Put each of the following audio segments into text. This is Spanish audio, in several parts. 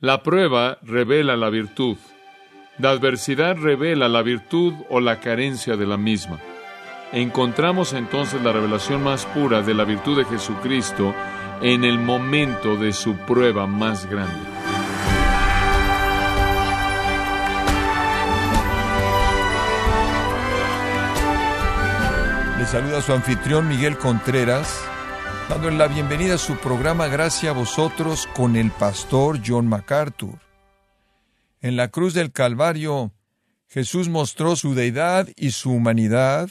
La prueba revela la virtud. La adversidad revela la virtud o la carencia de la misma. Encontramos entonces la revelación más pura de la virtud de Jesucristo en el momento de su prueba más grande. Le saluda su anfitrión Miguel Contreras, dándole la bienvenida a su programa Gracias a vosotros con el pastor John MacArthur. En la cruz del Calvario, Jesús mostró su deidad y su humanidad,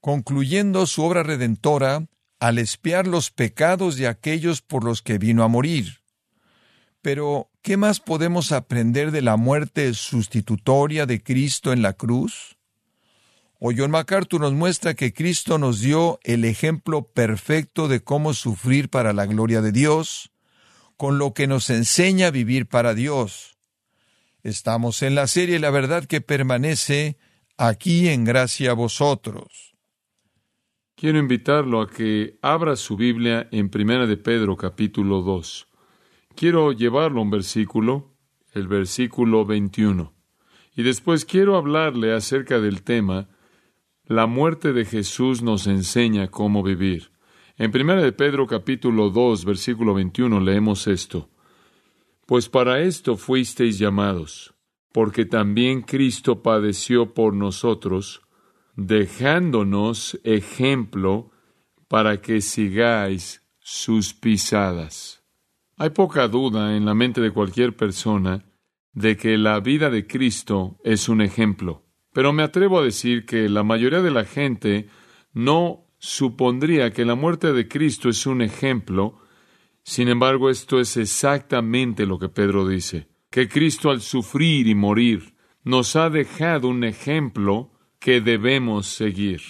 concluyendo su obra redentora al espiar los pecados de aquellos por los que vino a morir. Pero, ¿qué más podemos aprender de la muerte sustitutoria de Cristo en la cruz? O John MacArthur nos muestra que Cristo nos dio el ejemplo perfecto de cómo sufrir para la gloria de Dios, con lo que nos enseña a vivir para Dios. Estamos en la serie La verdad que permanece aquí en gracia a vosotros. Quiero invitarlo a que abra su Biblia en Primera de Pedro capítulo 2. Quiero llevarlo a un versículo, el versículo 21. Y después quiero hablarle acerca del tema La muerte de Jesús nos enseña cómo vivir. En Primera de Pedro capítulo 2, versículo 21 leemos esto. Pues para esto fuisteis llamados, porque también Cristo padeció por nosotros, dejándonos ejemplo para que sigáis sus pisadas. Hay poca duda en la mente de cualquier persona de que la vida de Cristo es un ejemplo, pero me atrevo a decir que la mayoría de la gente no supondría que la muerte de Cristo es un ejemplo sin embargo, esto es exactamente lo que Pedro dice, que Cristo al sufrir y morir nos ha dejado un ejemplo que debemos seguir.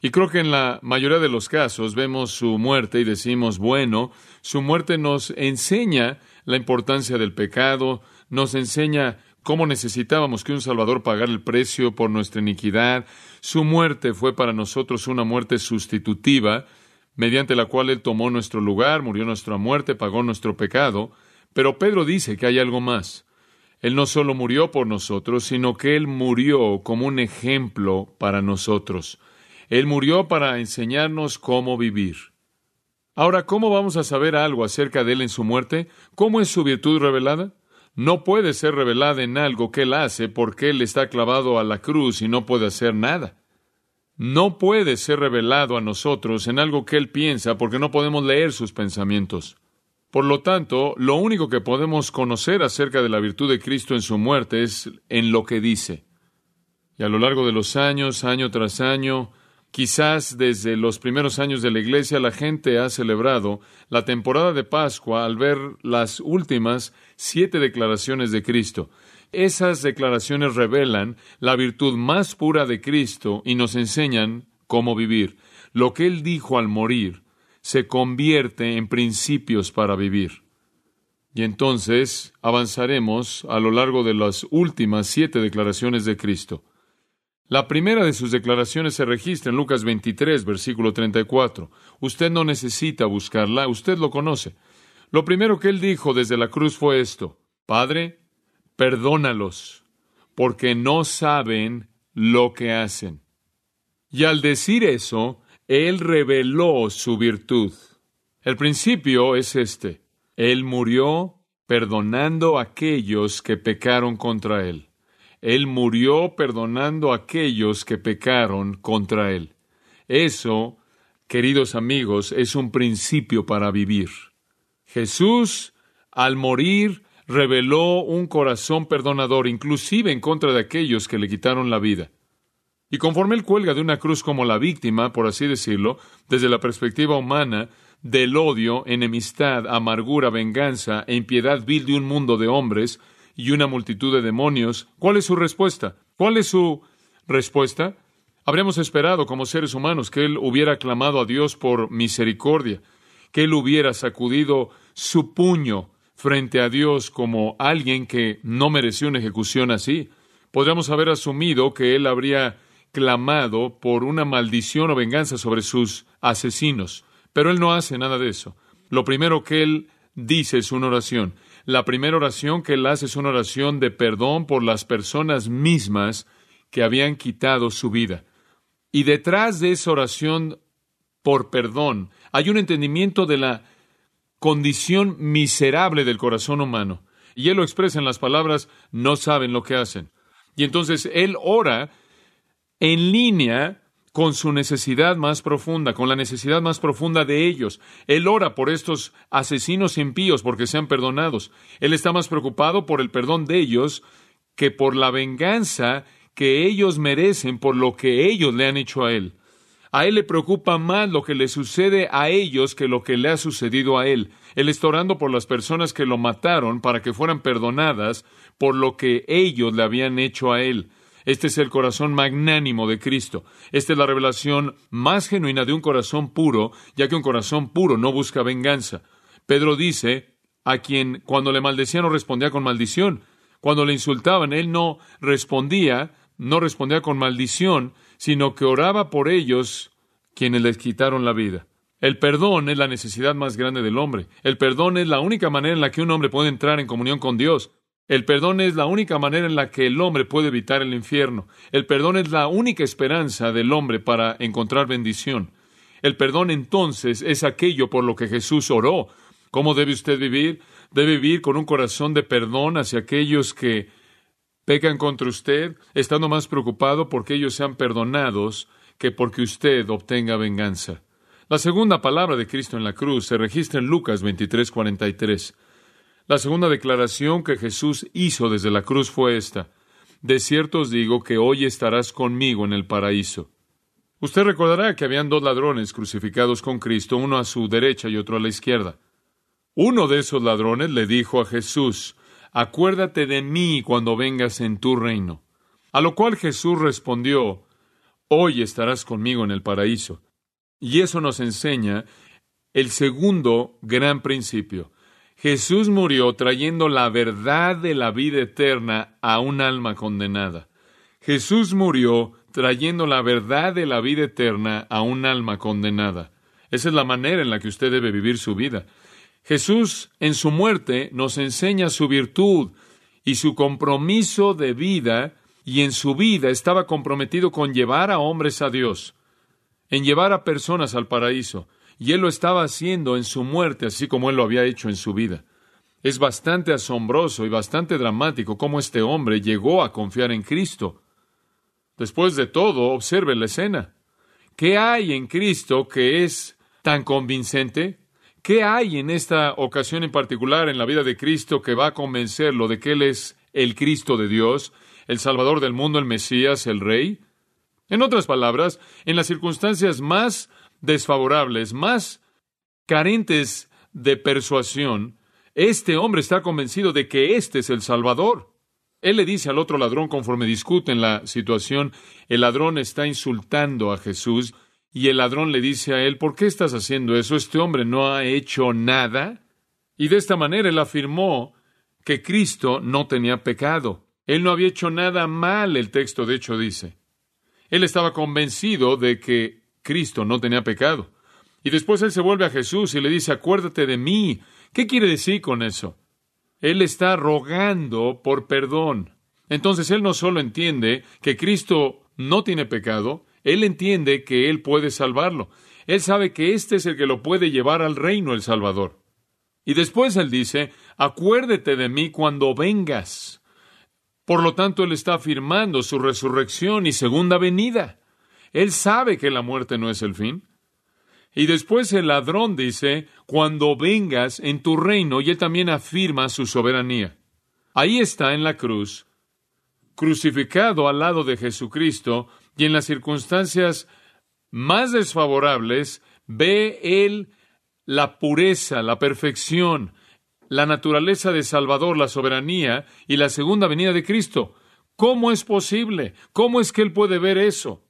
Y creo que en la mayoría de los casos vemos su muerte y decimos, bueno, su muerte nos enseña la importancia del pecado, nos enseña cómo necesitábamos que un Salvador pagara el precio por nuestra iniquidad. Su muerte fue para nosotros una muerte sustitutiva, mediante la cual Él tomó nuestro lugar, murió nuestra muerte, pagó nuestro pecado. Pero Pedro dice que hay algo más. Él no solo murió por nosotros, sino que Él murió como un ejemplo para nosotros. Él murió para enseñarnos cómo vivir. Ahora, ¿cómo vamos a saber algo acerca de Él en su muerte? ¿Cómo es su virtud revelada? No puede ser revelada en algo que Él hace porque Él está clavado a la cruz y no puede hacer nada no puede ser revelado a nosotros en algo que Él piensa porque no podemos leer sus pensamientos. Por lo tanto, lo único que podemos conocer acerca de la virtud de Cristo en su muerte es en lo que dice. Y a lo largo de los años, año tras año, quizás desde los primeros años de la Iglesia, la gente ha celebrado la temporada de Pascua al ver las últimas siete declaraciones de Cristo. Esas declaraciones revelan la virtud más pura de Cristo y nos enseñan cómo vivir. Lo que Él dijo al morir se convierte en principios para vivir. Y entonces avanzaremos a lo largo de las últimas siete declaraciones de Cristo. La primera de sus declaraciones se registra en Lucas 23, versículo 34. Usted no necesita buscarla, usted lo conoce. Lo primero que él dijo desde la cruz fue esto, Padre, perdónalos, porque no saben lo que hacen. Y al decir eso, Él reveló su virtud. El principio es este. Él murió perdonando a aquellos que pecaron contra Él. Él murió perdonando a aquellos que pecaron contra Él. Eso, queridos amigos, es un principio para vivir. Jesús, al morir, reveló un corazón perdonador, inclusive en contra de aquellos que le quitaron la vida. Y conforme él cuelga de una cruz como la víctima, por así decirlo, desde la perspectiva humana, del odio, enemistad, amargura, venganza e impiedad vil de un mundo de hombres y una multitud de demonios, ¿cuál es su respuesta? ¿Cuál es su respuesta? Habríamos esperado como seres humanos que él hubiera clamado a Dios por misericordia, que él hubiera sacudido su puño frente a Dios como alguien que no mereció una ejecución así. Podríamos haber asumido que él habría clamado por una maldición o venganza sobre sus asesinos, pero él no hace nada de eso. Lo primero que él dice es una oración. La primera oración que él hace es una oración de perdón por las personas mismas que habían quitado su vida. Y detrás de esa oración por perdón hay un entendimiento de la condición miserable del corazón humano. Y él lo expresa en las palabras, no saben lo que hacen. Y entonces él ora en línea con su necesidad más profunda, con la necesidad más profunda de ellos. Él ora por estos asesinos impíos porque sean perdonados. Él está más preocupado por el perdón de ellos que por la venganza que ellos merecen por lo que ellos le han hecho a él. A él le preocupa más lo que le sucede a ellos que lo que le ha sucedido a él. Él está orando por las personas que lo mataron para que fueran perdonadas por lo que ellos le habían hecho a él. Este es el corazón magnánimo de Cristo. Esta es la revelación más genuina de un corazón puro, ya que un corazón puro no busca venganza. Pedro dice, a quien cuando le maldecían no respondía con maldición. Cuando le insultaban, él no respondía, no respondía con maldición, sino que oraba por ellos quienes les quitaron la vida. El perdón es la necesidad más grande del hombre. El perdón es la única manera en la que un hombre puede entrar en comunión con Dios. El perdón es la única manera en la que el hombre puede evitar el infierno. El perdón es la única esperanza del hombre para encontrar bendición. El perdón entonces es aquello por lo que Jesús oró. ¿Cómo debe usted vivir? Debe vivir con un corazón de perdón hacia aquellos que pecan contra usted, estando más preocupado porque ellos sean perdonados que porque usted obtenga venganza. La segunda palabra de Cristo en la cruz se registra en Lucas 23:43. La segunda declaración que Jesús hizo desde la cruz fue esta. De cierto os digo que hoy estarás conmigo en el paraíso. Usted recordará que habían dos ladrones crucificados con Cristo, uno a su derecha y otro a la izquierda. Uno de esos ladrones le dijo a Jesús, Acuérdate de mí cuando vengas en tu reino. A lo cual Jesús respondió, Hoy estarás conmigo en el paraíso. Y eso nos enseña el segundo gran principio. Jesús murió trayendo la verdad de la vida eterna a un alma condenada. Jesús murió trayendo la verdad de la vida eterna a un alma condenada. Esa es la manera en la que usted debe vivir su vida. Jesús en su muerte nos enseña su virtud y su compromiso de vida y en su vida estaba comprometido con llevar a hombres a Dios, en llevar a personas al paraíso. Y él lo estaba haciendo en su muerte, así como él lo había hecho en su vida. Es bastante asombroso y bastante dramático cómo este hombre llegó a confiar en Cristo. Después de todo, observe la escena. ¿Qué hay en Cristo que es tan convincente? ¿Qué hay en esta ocasión en particular en la vida de Cristo que va a convencerlo de que Él es el Cristo de Dios, el Salvador del mundo, el Mesías, el Rey? En otras palabras, en las circunstancias más desfavorables, más carentes de persuasión, este hombre está convencido de que este es el Salvador. Él le dice al otro ladrón conforme discuten la situación, el ladrón está insultando a Jesús y el ladrón le dice a él, ¿por qué estás haciendo eso? Este hombre no ha hecho nada. Y de esta manera él afirmó que Cristo no tenía pecado. Él no había hecho nada mal, el texto de hecho dice. Él estaba convencido de que Cristo no tenía pecado. Y después él se vuelve a Jesús y le dice, acuérdate de mí. ¿Qué quiere decir con eso? Él está rogando por perdón. Entonces él no solo entiende que Cristo no tiene pecado, él entiende que él puede salvarlo. Él sabe que este es el que lo puede llevar al reino el Salvador. Y después él dice, acuérdate de mí cuando vengas. Por lo tanto, él está afirmando su resurrección y segunda venida. Él sabe que la muerte no es el fin. Y después el ladrón dice, cuando vengas en tu reino, y él también afirma su soberanía. Ahí está en la cruz, crucificado al lado de Jesucristo, y en las circunstancias más desfavorables, ve él la pureza, la perfección, la naturaleza de Salvador, la soberanía y la segunda venida de Cristo. ¿Cómo es posible? ¿Cómo es que él puede ver eso?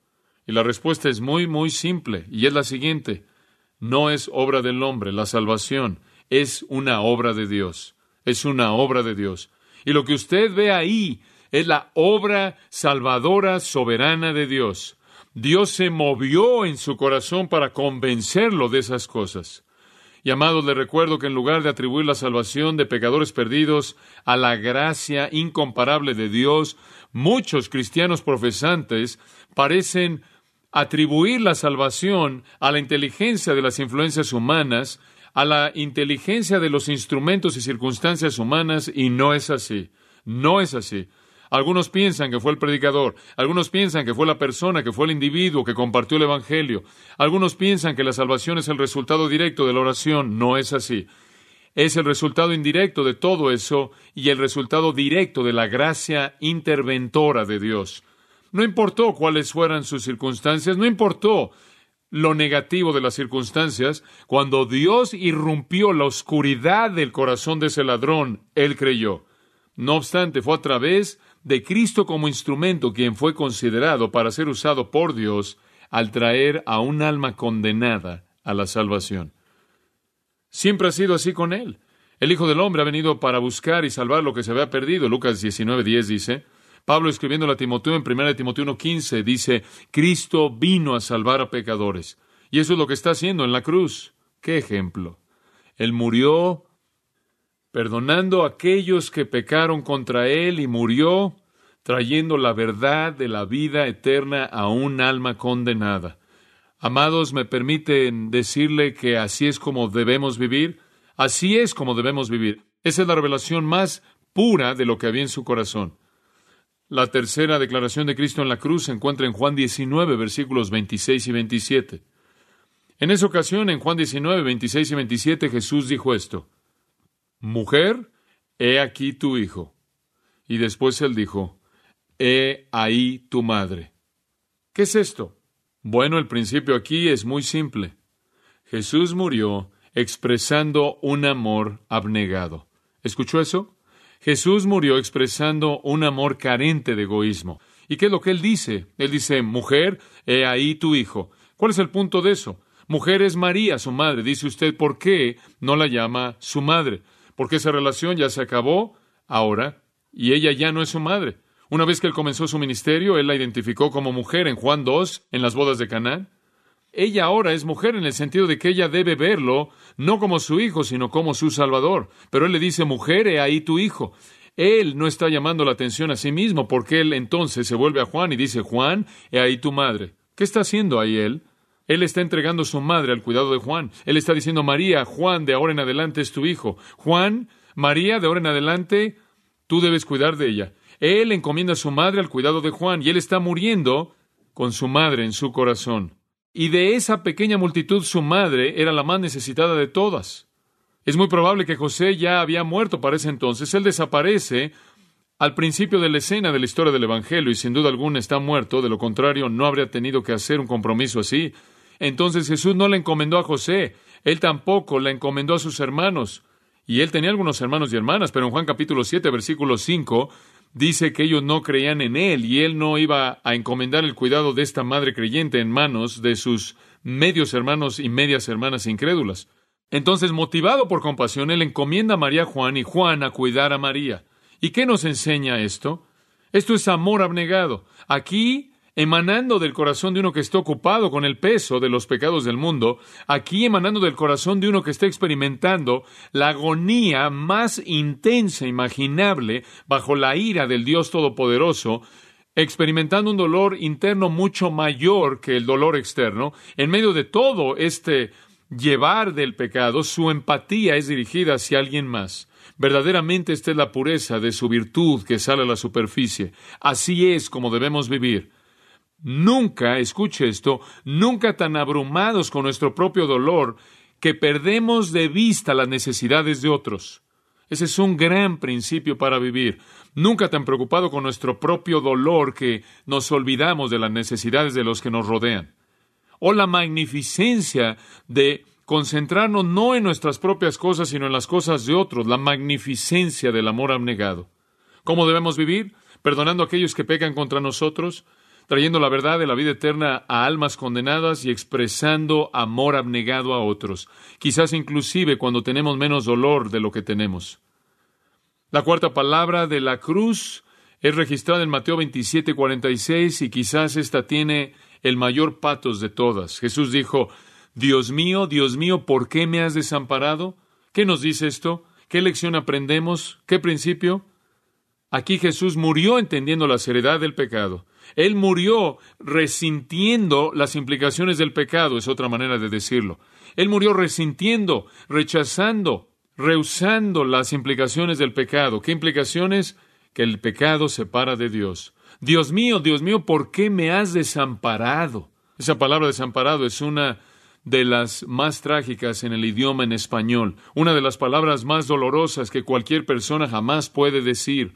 Y la respuesta es muy, muy simple, y es la siguiente. No es obra del hombre, la salvación es una obra de Dios, es una obra de Dios. Y lo que usted ve ahí es la obra salvadora soberana de Dios. Dios se movió en su corazón para convencerlo de esas cosas. Y amados, le recuerdo que en lugar de atribuir la salvación de pecadores perdidos a la gracia incomparable de Dios, muchos cristianos profesantes parecen atribuir la salvación a la inteligencia de las influencias humanas, a la inteligencia de los instrumentos y circunstancias humanas, y no es así. No es así. Algunos piensan que fue el predicador, algunos piensan que fue la persona, que fue el individuo que compartió el Evangelio, algunos piensan que la salvación es el resultado directo de la oración. No es así. Es el resultado indirecto de todo eso y el resultado directo de la gracia interventora de Dios. No importó cuáles fueran sus circunstancias, no importó lo negativo de las circunstancias, cuando Dios irrumpió la oscuridad del corazón de ese ladrón, él creyó. No obstante, fue a través de Cristo como instrumento quien fue considerado para ser usado por Dios al traer a un alma condenada a la salvación. Siempre ha sido así con él. El Hijo del Hombre ha venido para buscar y salvar lo que se había perdido. Lucas 19:10 dice, Pablo escribiendo a Timoteo en 1 Timoteo 1.15 dice, Cristo vino a salvar a pecadores. Y eso es lo que está haciendo en la cruz. ¿Qué ejemplo? Él murió perdonando a aquellos que pecaron contra Él y murió trayendo la verdad de la vida eterna a un alma condenada. Amados, me permiten decirle que así es como debemos vivir. Así es como debemos vivir. Esa es la revelación más pura de lo que había en su corazón. La tercera declaración de Cristo en la cruz se encuentra en Juan 19, versículos 26 y 27. En esa ocasión, en Juan 19, 26 y 27, Jesús dijo esto, Mujer, he aquí tu hijo. Y después él dijo, He ahí tu madre. ¿Qué es esto? Bueno, el principio aquí es muy simple. Jesús murió expresando un amor abnegado. ¿Escuchó eso? Jesús murió expresando un amor carente de egoísmo. ¿Y qué es lo que él dice? Él dice, mujer, he ahí tu hijo. ¿Cuál es el punto de eso? Mujer es María, su madre. Dice usted, ¿por qué no la llama su madre? Porque esa relación ya se acabó ahora y ella ya no es su madre. Una vez que él comenzó su ministerio, él la identificó como mujer en Juan 2, en las bodas de Canaán. Ella ahora es mujer en el sentido de que ella debe verlo no como su hijo, sino como su salvador. Pero él le dice, mujer, he ahí tu hijo. Él no está llamando la atención a sí mismo, porque él entonces se vuelve a Juan y dice, Juan, he ahí tu madre. ¿Qué está haciendo ahí él? Él está entregando su madre al cuidado de Juan. Él está diciendo, María, Juan, de ahora en adelante es tu hijo. Juan, María, de ahora en adelante, tú debes cuidar de ella. Él encomienda a su madre al cuidado de Juan y él está muriendo con su madre en su corazón. Y de esa pequeña multitud su madre era la más necesitada de todas. Es muy probable que José ya había muerto para ese entonces. Él desaparece al principio de la escena de la historia del Evangelio y sin duda alguna está muerto, de lo contrario no habría tenido que hacer un compromiso así. Entonces Jesús no le encomendó a José, él tampoco le encomendó a sus hermanos. Y él tenía algunos hermanos y hermanas, pero en Juan capítulo 7, versículo 5, dice que ellos no creían en él y él no iba a encomendar el cuidado de esta madre creyente en manos de sus medios hermanos y medias hermanas incrédulas. Entonces, motivado por compasión, él encomienda a María Juan y Juan a cuidar a María. ¿Y qué nos enseña esto? Esto es amor abnegado. Aquí emanando del corazón de uno que está ocupado con el peso de los pecados del mundo, aquí emanando del corazón de uno que está experimentando la agonía más intensa imaginable bajo la ira del Dios Todopoderoso, experimentando un dolor interno mucho mayor que el dolor externo, en medio de todo este llevar del pecado, su empatía es dirigida hacia alguien más. Verdaderamente esta es la pureza de su virtud que sale a la superficie. Así es como debemos vivir. Nunca, escuche esto, nunca tan abrumados con nuestro propio dolor que perdemos de vista las necesidades de otros. Ese es un gran principio para vivir. Nunca tan preocupado con nuestro propio dolor que nos olvidamos de las necesidades de los que nos rodean. O la magnificencia de concentrarnos no en nuestras propias cosas, sino en las cosas de otros, la magnificencia del amor abnegado. ¿Cómo debemos vivir? Perdonando a aquellos que pecan contra nosotros, trayendo la verdad de la vida eterna a almas condenadas y expresando amor abnegado a otros, quizás inclusive cuando tenemos menos dolor de lo que tenemos. La cuarta palabra de la cruz es registrada en Mateo 27:46 y quizás esta tiene el mayor patos de todas. Jesús dijo, Dios mío, Dios mío, ¿por qué me has desamparado? ¿Qué nos dice esto? ¿Qué lección aprendemos? ¿Qué principio? Aquí Jesús murió entendiendo la seriedad del pecado. Él murió resintiendo las implicaciones del pecado, es otra manera de decirlo. Él murió resintiendo, rechazando, rehusando las implicaciones del pecado. ¿Qué implicaciones? Que el pecado separa de Dios. Dios mío, Dios mío, ¿por qué me has desamparado? Esa palabra desamparado es una de las más trágicas en el idioma en español, una de las palabras más dolorosas que cualquier persona jamás puede decir.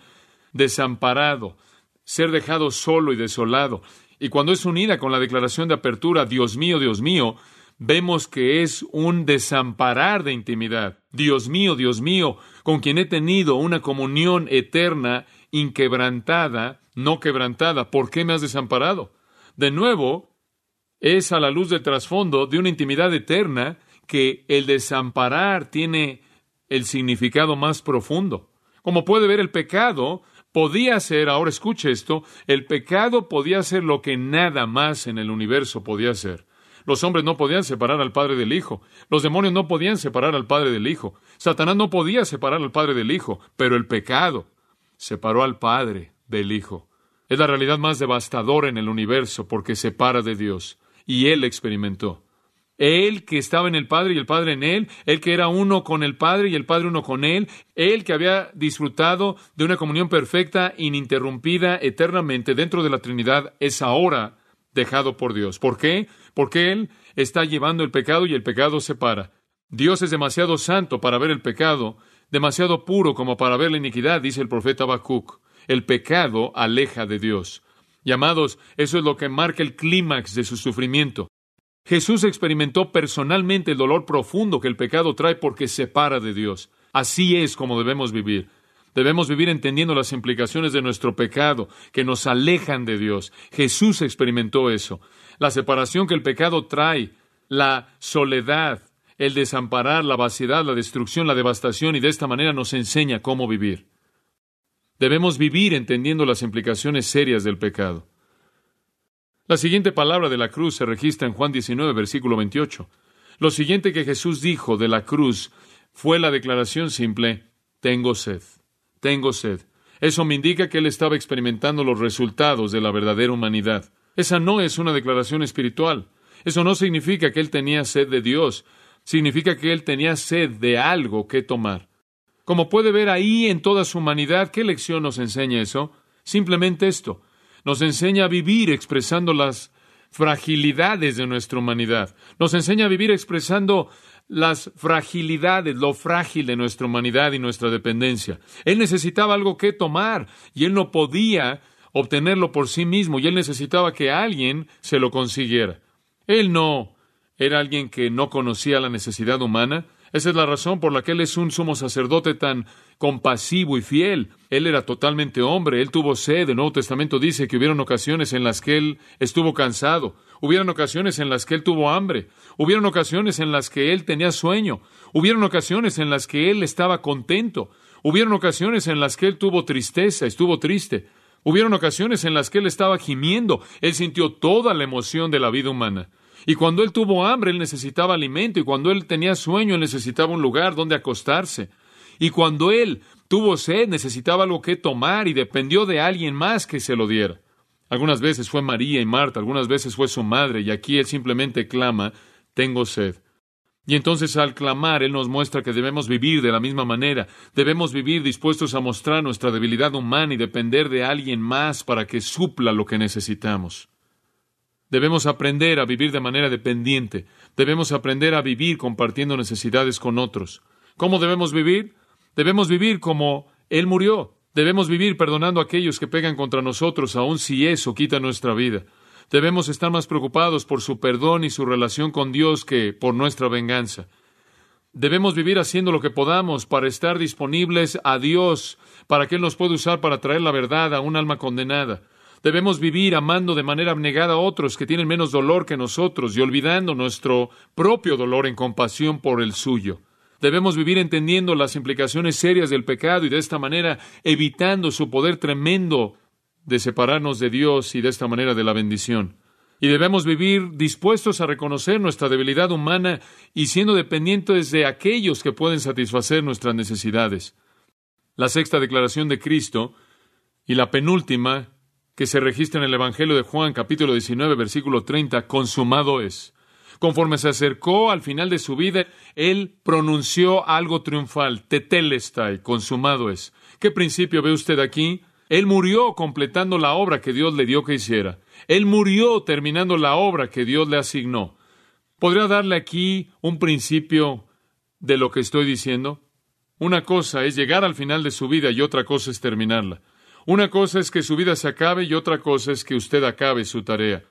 Desamparado, ser dejado solo y desolado. Y cuando es unida con la declaración de apertura, Dios mío, Dios mío, vemos que es un desamparar de intimidad. Dios mío, Dios mío, con quien he tenido una comunión eterna, inquebrantada, no quebrantada. ¿Por qué me has desamparado? De nuevo, es a la luz del trasfondo de una intimidad eterna que el desamparar tiene el significado más profundo. Como puede ver, el pecado podía ser, ahora escuche esto, el pecado podía ser lo que nada más en el universo podía ser. Los hombres no podían separar al Padre del Hijo. Los demonios no podían separar al Padre del Hijo. Satanás no podía separar al Padre del Hijo. Pero el pecado separó al Padre del Hijo. Es la realidad más devastadora en el universo porque separa de Dios y él experimentó. Él que estaba en el Padre y el Padre en él, él que era uno con el Padre y el Padre uno con él, él que había disfrutado de una comunión perfecta, ininterrumpida, eternamente dentro de la Trinidad, es ahora dejado por Dios. ¿Por qué? Porque él está llevando el pecado y el pecado separa. Dios es demasiado santo para ver el pecado, demasiado puro como para ver la iniquidad, dice el profeta Habacuc. El pecado aleja de Dios. Llamados, eso es lo que marca el clímax de su sufrimiento. Jesús experimentó personalmente el dolor profundo que el pecado trae porque separa de Dios. Así es como debemos vivir. Debemos vivir entendiendo las implicaciones de nuestro pecado, que nos alejan de Dios. Jesús experimentó eso. La separación que el pecado trae, la soledad, el desamparar, la vaciedad, la destrucción, la devastación, y de esta manera nos enseña cómo vivir. Debemos vivir entendiendo las implicaciones serias del pecado. La siguiente palabra de la cruz se registra en Juan 19, versículo 28. Lo siguiente que Jesús dijo de la cruz fue la declaración simple, tengo sed, tengo sed. Eso me indica que él estaba experimentando los resultados de la verdadera humanidad. Esa no es una declaración espiritual. Eso no significa que él tenía sed de Dios. Significa que él tenía sed de algo que tomar. Como puede ver ahí en toda su humanidad, ¿qué lección nos enseña eso? Simplemente esto. Nos enseña a vivir expresando las fragilidades de nuestra humanidad. Nos enseña a vivir expresando las fragilidades, lo frágil de nuestra humanidad y nuestra dependencia. Él necesitaba algo que tomar y él no podía obtenerlo por sí mismo y él necesitaba que alguien se lo consiguiera. Él no era alguien que no conocía la necesidad humana, esa es la razón por la que Él es un sumo sacerdote tan compasivo y fiel. Él era totalmente hombre, Él tuvo sed. El Nuevo Testamento dice que hubieron ocasiones en las que Él estuvo cansado, hubieron ocasiones en las que Él tuvo hambre, hubieron ocasiones en las que Él tenía sueño, hubieron ocasiones en las que Él estaba contento, hubieron ocasiones en las que Él tuvo tristeza, estuvo triste. Hubieron ocasiones en las que él estaba gimiendo, él sintió toda la emoción de la vida humana. Y cuando él tuvo hambre, él necesitaba alimento, y cuando él tenía sueño, él necesitaba un lugar donde acostarse. Y cuando él tuvo sed, necesitaba algo que tomar y dependió de alguien más que se lo diera. Algunas veces fue María y Marta, algunas veces fue su madre, y aquí él simplemente clama, tengo sed. Y entonces al clamar, Él nos muestra que debemos vivir de la misma manera, debemos vivir dispuestos a mostrar nuestra debilidad humana y depender de alguien más para que supla lo que necesitamos. Debemos aprender a vivir de manera dependiente. Debemos aprender a vivir compartiendo necesidades con otros. ¿Cómo debemos vivir? Debemos vivir como Él murió. Debemos vivir perdonando a aquellos que pegan contra nosotros, aun si eso quita nuestra vida. Debemos estar más preocupados por su perdón y su relación con Dios que por nuestra venganza. Debemos vivir haciendo lo que podamos para estar disponibles a Dios, para que Él nos pueda usar para traer la verdad a un alma condenada. Debemos vivir amando de manera abnegada a otros que tienen menos dolor que nosotros y olvidando nuestro propio dolor en compasión por el suyo. Debemos vivir entendiendo las implicaciones serias del pecado y de esta manera evitando su poder tremendo de separarnos de Dios y de esta manera de la bendición. Y debemos vivir dispuestos a reconocer nuestra debilidad humana y siendo dependientes de aquellos que pueden satisfacer nuestras necesidades. La sexta declaración de Cristo y la penúltima que se registra en el Evangelio de Juan capítulo 19 versículo 30, consumado es. Conforme se acercó al final de su vida, él pronunció algo triunfal, tetelestai, consumado es. ¿Qué principio ve usted aquí? Él murió completando la obra que Dios le dio que hiciera. Él murió terminando la obra que Dios le asignó. ¿Podría darle aquí un principio de lo que estoy diciendo? Una cosa es llegar al final de su vida y otra cosa es terminarla. Una cosa es que su vida se acabe y otra cosa es que usted acabe su tarea.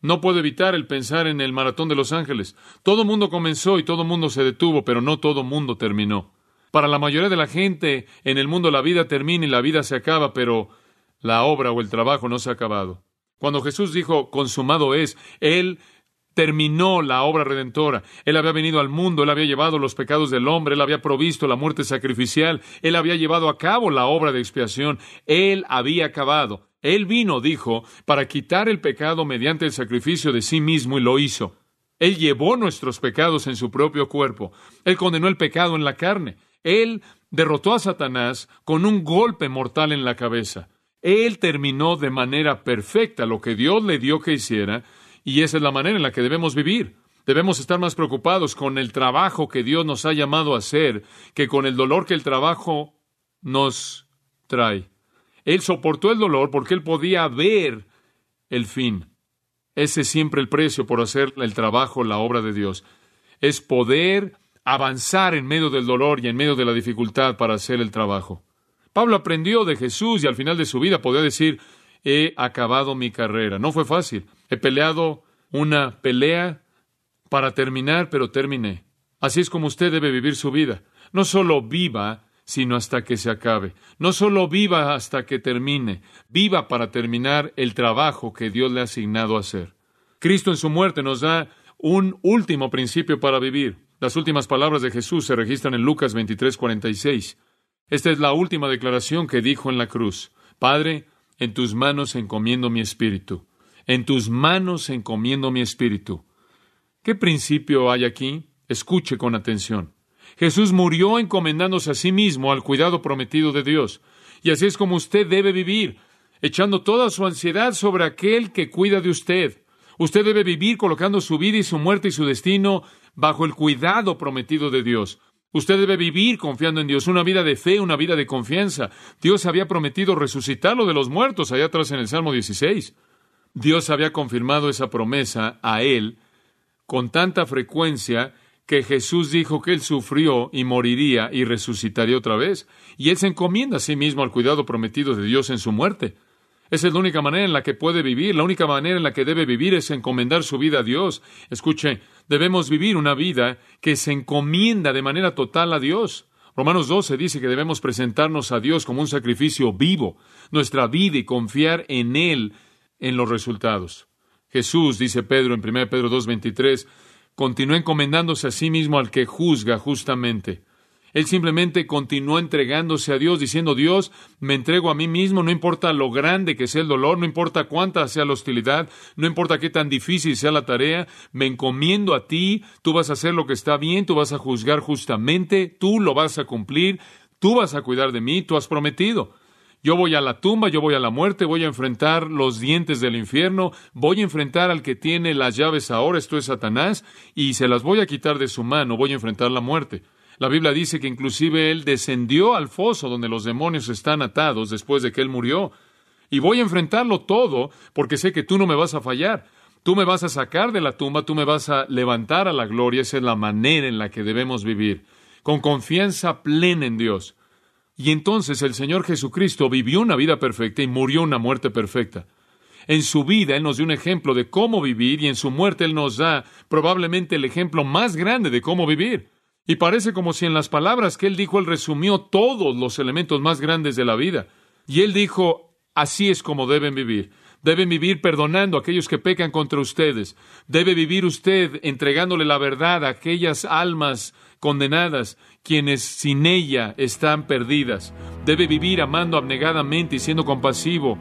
No puedo evitar el pensar en el maratón de Los Ángeles. Todo mundo comenzó y todo mundo se detuvo, pero no todo mundo terminó. Para la mayoría de la gente en el mundo la vida termina y la vida se acaba, pero la obra o el trabajo no se ha acabado. Cuando Jesús dijo consumado es, Él terminó la obra redentora. Él había venido al mundo, Él había llevado los pecados del hombre, Él había provisto la muerte sacrificial, Él había llevado a cabo la obra de expiación, Él había acabado. Él vino, dijo, para quitar el pecado mediante el sacrificio de sí mismo y lo hizo. Él llevó nuestros pecados en su propio cuerpo. Él condenó el pecado en la carne. Él derrotó a Satanás con un golpe mortal en la cabeza. Él terminó de manera perfecta lo que Dios le dio que hiciera, y esa es la manera en la que debemos vivir. Debemos estar más preocupados con el trabajo que Dios nos ha llamado a hacer que con el dolor que el trabajo nos trae. Él soportó el dolor porque él podía ver el fin. Ese es siempre el precio por hacer el trabajo, la obra de Dios. Es poder avanzar en medio del dolor y en medio de la dificultad para hacer el trabajo. Pablo aprendió de Jesús y al final de su vida podía decir, he acabado mi carrera. No fue fácil. He peleado una pelea para terminar, pero terminé. Así es como usted debe vivir su vida. No solo viva sino hasta que se acabe. No solo viva hasta que termine, viva para terminar el trabajo que Dios le ha asignado hacer. Cristo en su muerte nos da un último principio para vivir. Las últimas palabras de Jesús se registran en Lucas 23, 46. Esta es la última declaración que dijo en la cruz. Padre, en tus manos encomiendo mi espíritu. En tus manos encomiendo mi espíritu. ¿Qué principio hay aquí? Escuche con atención. Jesús murió encomendándose a sí mismo al cuidado prometido de Dios. Y así es como usted debe vivir, echando toda su ansiedad sobre aquel que cuida de usted. Usted debe vivir colocando su vida y su muerte y su destino bajo el cuidado prometido de Dios. Usted debe vivir confiando en Dios, una vida de fe, una vida de confianza. Dios había prometido resucitarlo de los muertos allá atrás en el Salmo 16. Dios había confirmado esa promesa a él con tanta frecuencia que Jesús dijo que Él sufrió y moriría y resucitaría otra vez. Y Él se encomienda a sí mismo al cuidado prometido de Dios en su muerte. Esa es la única manera en la que puede vivir, la única manera en la que debe vivir es encomendar su vida a Dios. Escuche, debemos vivir una vida que se encomienda de manera total a Dios. Romanos 12 dice que debemos presentarnos a Dios como un sacrificio vivo, nuestra vida y confiar en Él en los resultados. Jesús, dice Pedro en 1 Pedro 2.23, continuó encomendándose a sí mismo al que juzga justamente. Él simplemente continuó entregándose a Dios, diciendo, Dios, me entrego a mí mismo, no importa lo grande que sea el dolor, no importa cuánta sea la hostilidad, no importa qué tan difícil sea la tarea, me encomiendo a ti, tú vas a hacer lo que está bien, tú vas a juzgar justamente, tú lo vas a cumplir, tú vas a cuidar de mí, tú has prometido. Yo voy a la tumba, yo voy a la muerte, voy a enfrentar los dientes del infierno, voy a enfrentar al que tiene las llaves ahora, esto es Satanás, y se las voy a quitar de su mano, voy a enfrentar la muerte. La Biblia dice que inclusive él descendió al foso donde los demonios están atados después de que él murió. Y voy a enfrentarlo todo porque sé que tú no me vas a fallar. Tú me vas a sacar de la tumba, tú me vas a levantar a la gloria. Esa es la manera en la que debemos vivir, con confianza plena en Dios. Y entonces el Señor Jesucristo vivió una vida perfecta y murió una muerte perfecta. En su vida Él nos dio un ejemplo de cómo vivir y en su muerte Él nos da probablemente el ejemplo más grande de cómo vivir. Y parece como si en las palabras que Él dijo Él resumió todos los elementos más grandes de la vida. Y Él dijo, así es como deben vivir. Deben vivir perdonando a aquellos que pecan contra ustedes. Debe vivir usted entregándole la verdad a aquellas almas condenadas, quienes sin ella están perdidas. Debe vivir amando abnegadamente y siendo compasivo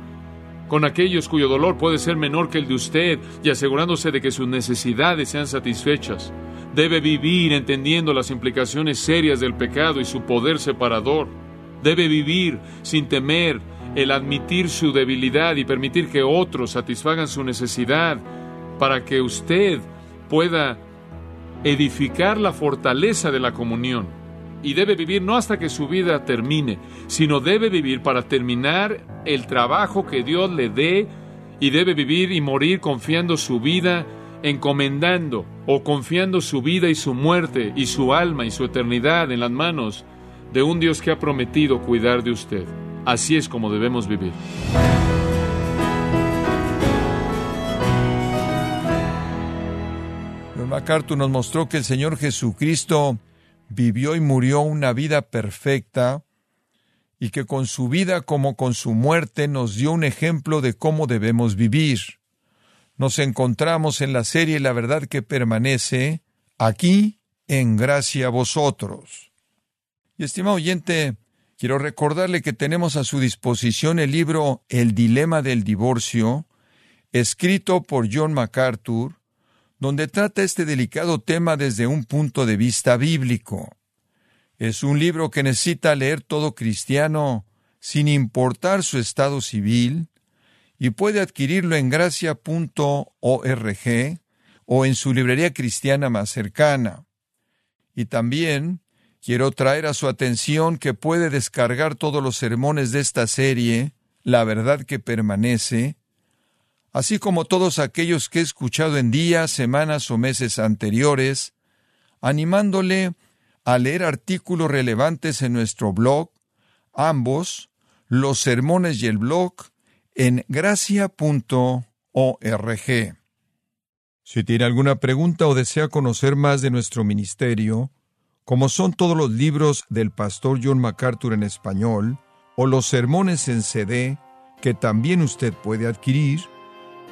con aquellos cuyo dolor puede ser menor que el de usted y asegurándose de que sus necesidades sean satisfechas. Debe vivir entendiendo las implicaciones serias del pecado y su poder separador. Debe vivir sin temer el admitir su debilidad y permitir que otros satisfagan su necesidad para que usted pueda edificar la fortaleza de la comunión. Y debe vivir no hasta que su vida termine, sino debe vivir para terminar el trabajo que Dios le dé y debe vivir y morir confiando su vida, encomendando o confiando su vida y su muerte y su alma y su eternidad en las manos de un Dios que ha prometido cuidar de usted. Así es como debemos vivir. MacArthur nos mostró que el Señor Jesucristo vivió y murió una vida perfecta y que con su vida como con su muerte nos dio un ejemplo de cómo debemos vivir. Nos encontramos en la serie La verdad que permanece aquí en gracia a vosotros. Y estimado oyente, quiero recordarle que tenemos a su disposición el libro El dilema del divorcio, escrito por John MacArthur, donde trata este delicado tema desde un punto de vista bíblico. Es un libro que necesita leer todo cristiano sin importar su estado civil y puede adquirirlo en gracia.org o en su librería cristiana más cercana. Y también quiero traer a su atención que puede descargar todos los sermones de esta serie, La verdad que permanece, así como todos aquellos que he escuchado en días, semanas o meses anteriores, animándole a leer artículos relevantes en nuestro blog, ambos, los sermones y el blog, en gracia.org. Si tiene alguna pregunta o desea conocer más de nuestro ministerio, como son todos los libros del pastor John MacArthur en español, o los sermones en CD, que también usted puede adquirir,